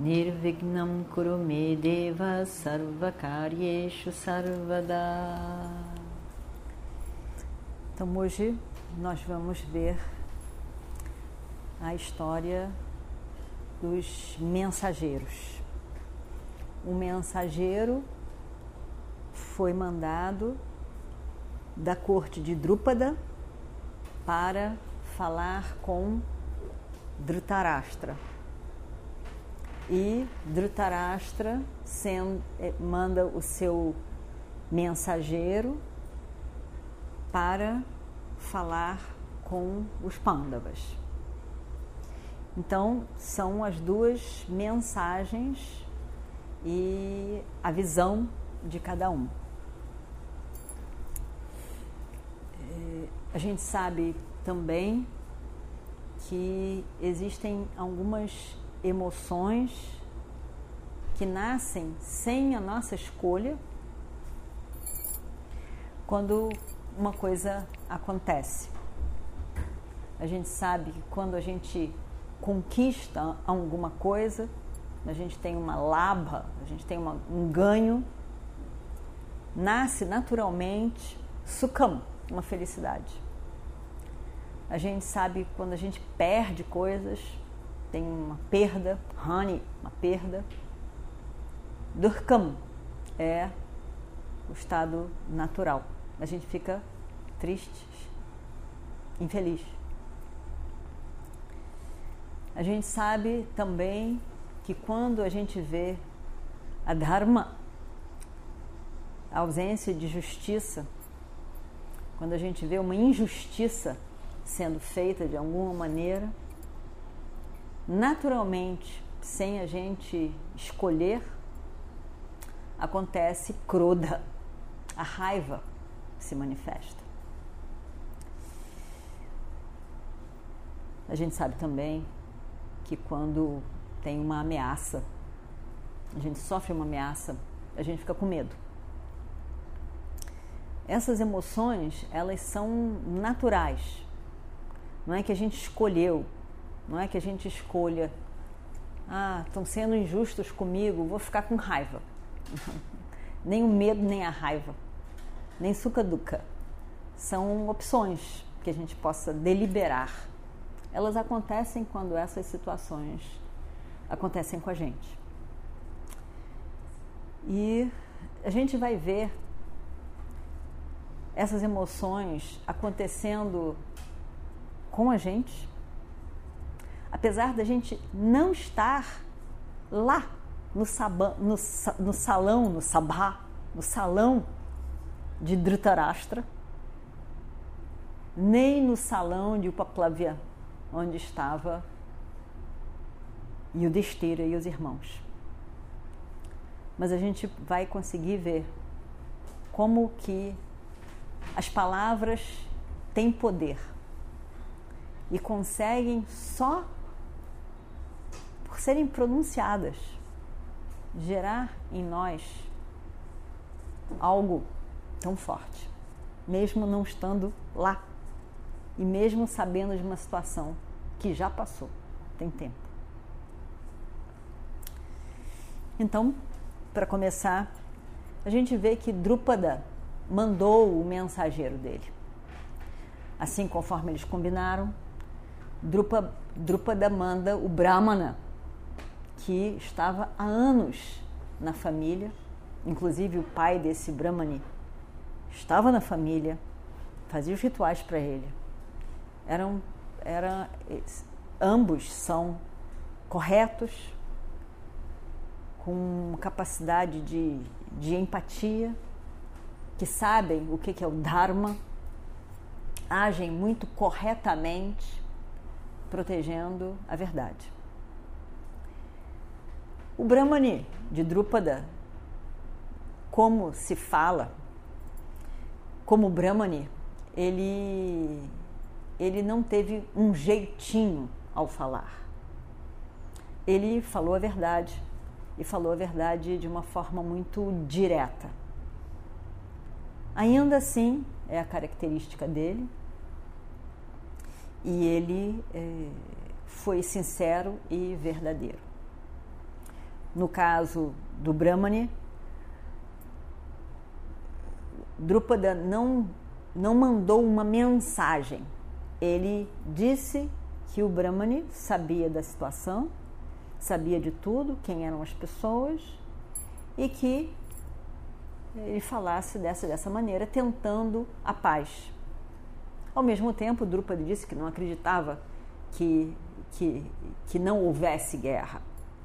Nirvignam Kurume Deva Sarvakaryeshu Sarvada. Então hoje nós vamos ver a história dos mensageiros. O mensageiro foi mandado da corte de Drúpada para falar com Dhritarashtra. E Dhritarashtra sendo, eh, manda o seu mensageiro para falar com os Pandavas. Então, são as duas mensagens e a visão de cada um. É, a gente sabe também que existem algumas emoções que nascem sem a nossa escolha quando uma coisa acontece. A gente sabe que quando a gente conquista alguma coisa, a gente tem uma laba, a gente tem uma, um ganho, nasce naturalmente sucam, uma felicidade. A gente sabe quando a gente perde coisas, tem uma perda, honey, uma perda. Durkam é o estado natural. A gente fica triste, infeliz. A gente sabe também que quando a gente vê a dharma, a ausência de justiça, quando a gente vê uma injustiça sendo feita de alguma maneira, naturalmente, sem a gente escolher, acontece cruda, a raiva se manifesta. A gente sabe também que quando tem uma ameaça, a gente sofre uma ameaça, a gente fica com medo. Essas emoções, elas são naturais. Não é que a gente escolheu, não é que a gente escolha, ah, estão sendo injustos comigo, vou ficar com raiva. nem o medo, nem a raiva, nem sucaduca. São opções que a gente possa deliberar elas acontecem quando essas situações acontecem com a gente. E a gente vai ver essas emoções acontecendo com a gente, apesar da gente não estar lá no, sabão, no, no salão, no sabá, no salão de Dhritarashtra, nem no salão de Upaplavya onde estava Yudhishthira e os irmãos. Mas a gente vai conseguir ver como que as palavras têm poder e conseguem só serem pronunciadas gerar em nós algo tão forte, mesmo não estando lá e mesmo sabendo de uma situação que já passou, tem tempo. Então, para começar, a gente vê que Drúpada mandou o mensageiro dele. Assim, conforme eles combinaram, Drúpada manda o Brahmana, que estava há anos na família, inclusive o pai desse Brahmani estava na família, fazia os rituais para ele eram, eram ambos são corretos, com capacidade de, de empatia, que sabem o que é o Dharma, agem muito corretamente, protegendo a verdade. O Brahmani de Drupada como se fala, como Brahmani, ele, ele não teve um jeitinho ao falar. Ele falou a verdade e falou a verdade de uma forma muito direta. Ainda assim, é a característica dele, e ele é, foi sincero e verdadeiro. No caso do Brahmani, Drupada não, não mandou uma mensagem. Ele disse que o Brahmani sabia da situação, sabia de tudo, quem eram as pessoas e que ele falasse dessa dessa maneira, tentando a paz. Ao mesmo tempo, Drupada disse que não acreditava que, que, que não houvesse guerra,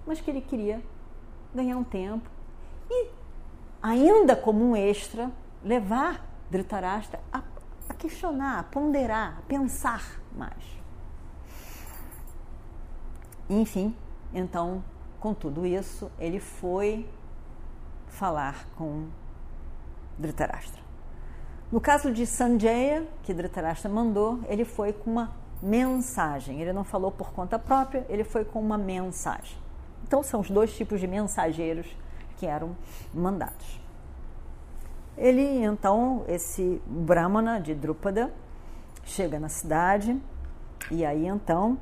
mas que ele queria ganhar um tempo e, ainda como um extra, levar Dhritarashtra a, a questionar, a ponderar, a pensar mais. Enfim, então, com tudo isso, ele foi falar com Dhritarashtra. No caso de Sanjaya, que Dhritarashtra mandou, ele foi com uma mensagem. Ele não falou por conta própria, ele foi com uma mensagem. Então são os dois tipos de mensageiros que eram mandados. Ele então, esse Brahmana de Drupada, chega na cidade e aí então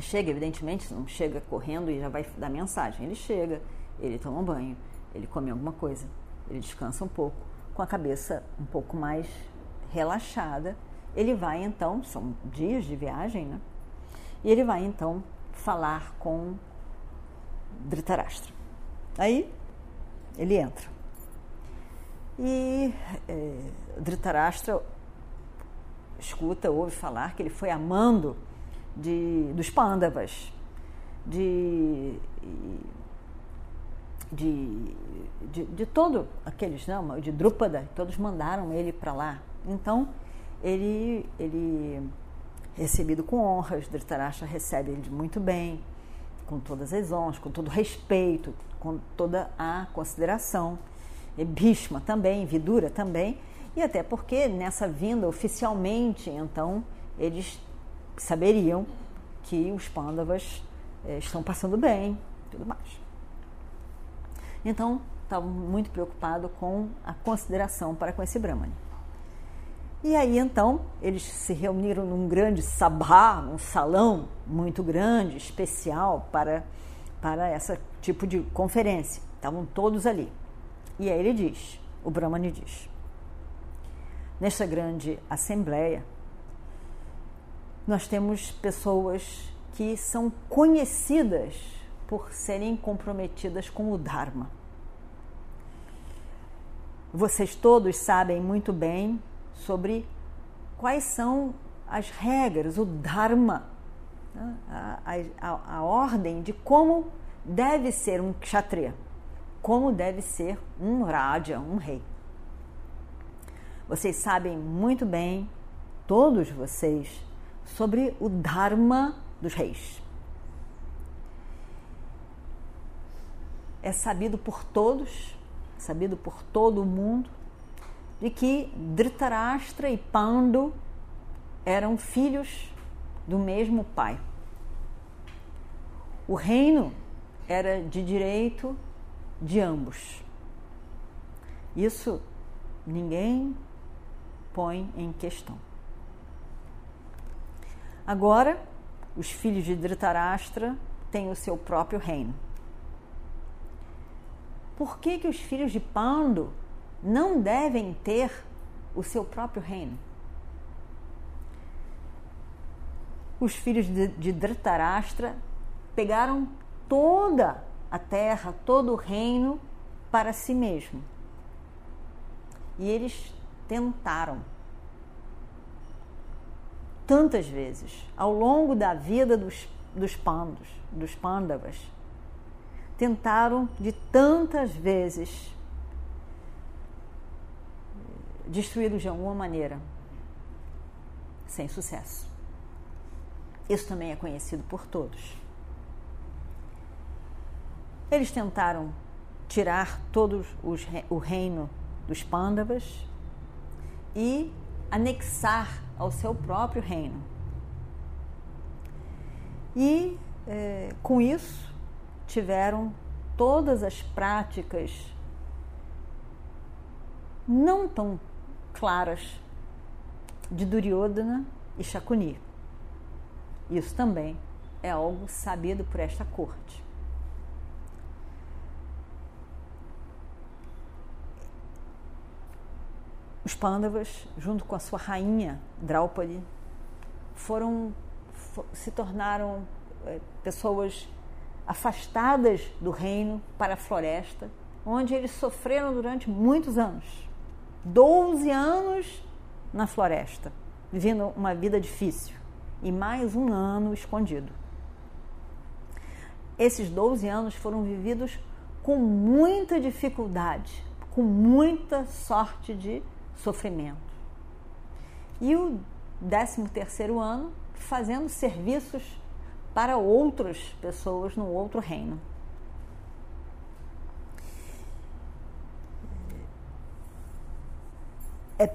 chega, evidentemente, não chega correndo e já vai dar mensagem. Ele chega, ele toma um banho, ele come alguma coisa, ele descansa um pouco, com a cabeça um pouco mais relaxada, ele vai então, são dias de viagem, né? E ele vai então falar com Dhritarashtra. Aí ele entra. E é, Dhritarashtra escuta, ouve falar que ele foi amando de, dos Pandavas, de de, de, de todo aqueles, não, de Drúpada, todos mandaram ele para lá. Então, ele, ele recebido com honras, Dhritarashtra recebe ele muito bem, com todas as honras, com todo respeito, com toda a consideração. E Bhishma também, Vidura também, e até porque nessa vinda oficialmente, então, eles saberiam que os Pandavas eh, estão passando bem, tudo mais. Então, estava muito preocupado com a consideração para com esse Brahmani. E aí então eles se reuniram num grande sabá, um salão muito grande, especial para para esse tipo de conferência. Estavam todos ali. E aí ele diz, o Brahmani diz: Nesta grande assembleia, nós temos pessoas que são conhecidas por serem comprometidas com o Dharma. Vocês todos sabem muito bem sobre quais são as regras, o Dharma, né? a, a, a, ordem de como deve ser um kshatriya, como deve ser um raja, um rei. Vocês sabem muito bem, todos vocês, sobre o Dharma dos reis. É sabido por todos sabido por todo o mundo, de que Dhritarashtra e Pandu eram filhos do mesmo pai. O reino era de direito de ambos. Isso ninguém põe em questão. Agora, os filhos de Dhritarashtra têm o seu próprio reino por que, que os filhos de Pando não devem ter o seu próprio reino? Os filhos de, de Dhritarashtra pegaram toda a terra, todo o reino para si mesmo. E eles tentaram tantas vezes ao longo da vida dos, dos pandos, dos pandavas, tentaram de tantas vezes destruí-lo de alguma maneira, sem sucesso. Isso também é conhecido por todos. Eles tentaram tirar todo os, o reino dos Pandavas e anexar ao seu próprio reino. E é, com isso tiveram todas as práticas não tão claras de Duryodhana e Shakuni. Isso também é algo sabido por esta corte. Os Pandavas, junto com a sua rainha Draupadi, foram se tornaram é, pessoas afastadas do reino para a floresta, onde eles sofreram durante muitos anos. Doze anos na floresta, vivendo uma vida difícil, e mais um ano escondido. Esses 12 anos foram vividos com muita dificuldade, com muita sorte de sofrimento. E o 13 terceiro ano fazendo serviços para outras pessoas no outro reino. É,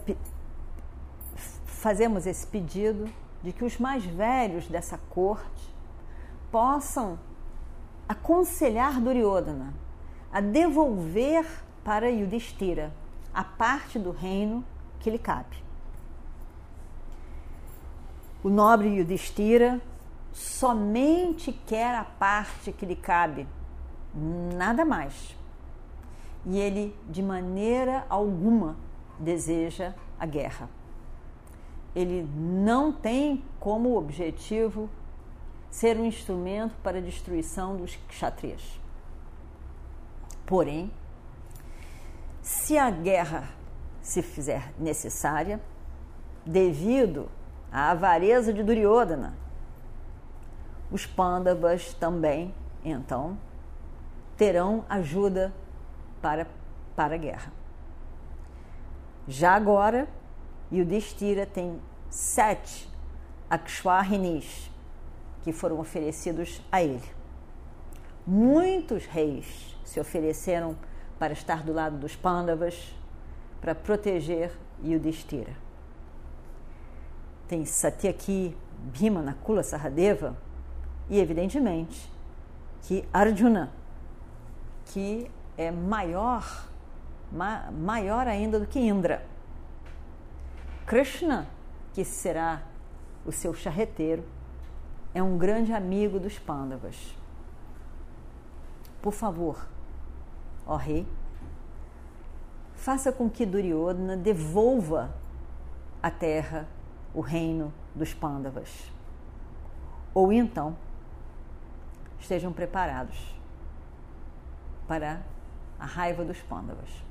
fazemos esse pedido de que os mais velhos dessa corte possam aconselhar Duryodhana a devolver para Yudhishthira a parte do reino que lhe cabe. O nobre Yudhishthira somente quer a parte que lhe cabe, nada mais. E ele, de maneira alguma, deseja a guerra. Ele não tem como objetivo ser um instrumento para a destruição dos kshatriyas. Porém, se a guerra se fizer necessária, devido à avareza de Duryodhana, os Pandavas também, então, terão ajuda para, para a guerra. Já agora, Yudhishthira tem sete Akshwarinis que foram oferecidos a ele. Muitos reis se ofereceram para estar do lado dos Pandavas, para proteger Yudhishthira. Tem Satyaki Bhima Nakula Saradeva e, evidentemente, que Arjuna, que é maior, ma maior ainda do que Indra. Krishna, que será o seu charreteiro, é um grande amigo dos Pandavas. Por favor, ó rei, faça com que Duryodhana devolva a terra, o reino dos Pandavas. Ou então, estejam preparados para a raiva dos Pandavas.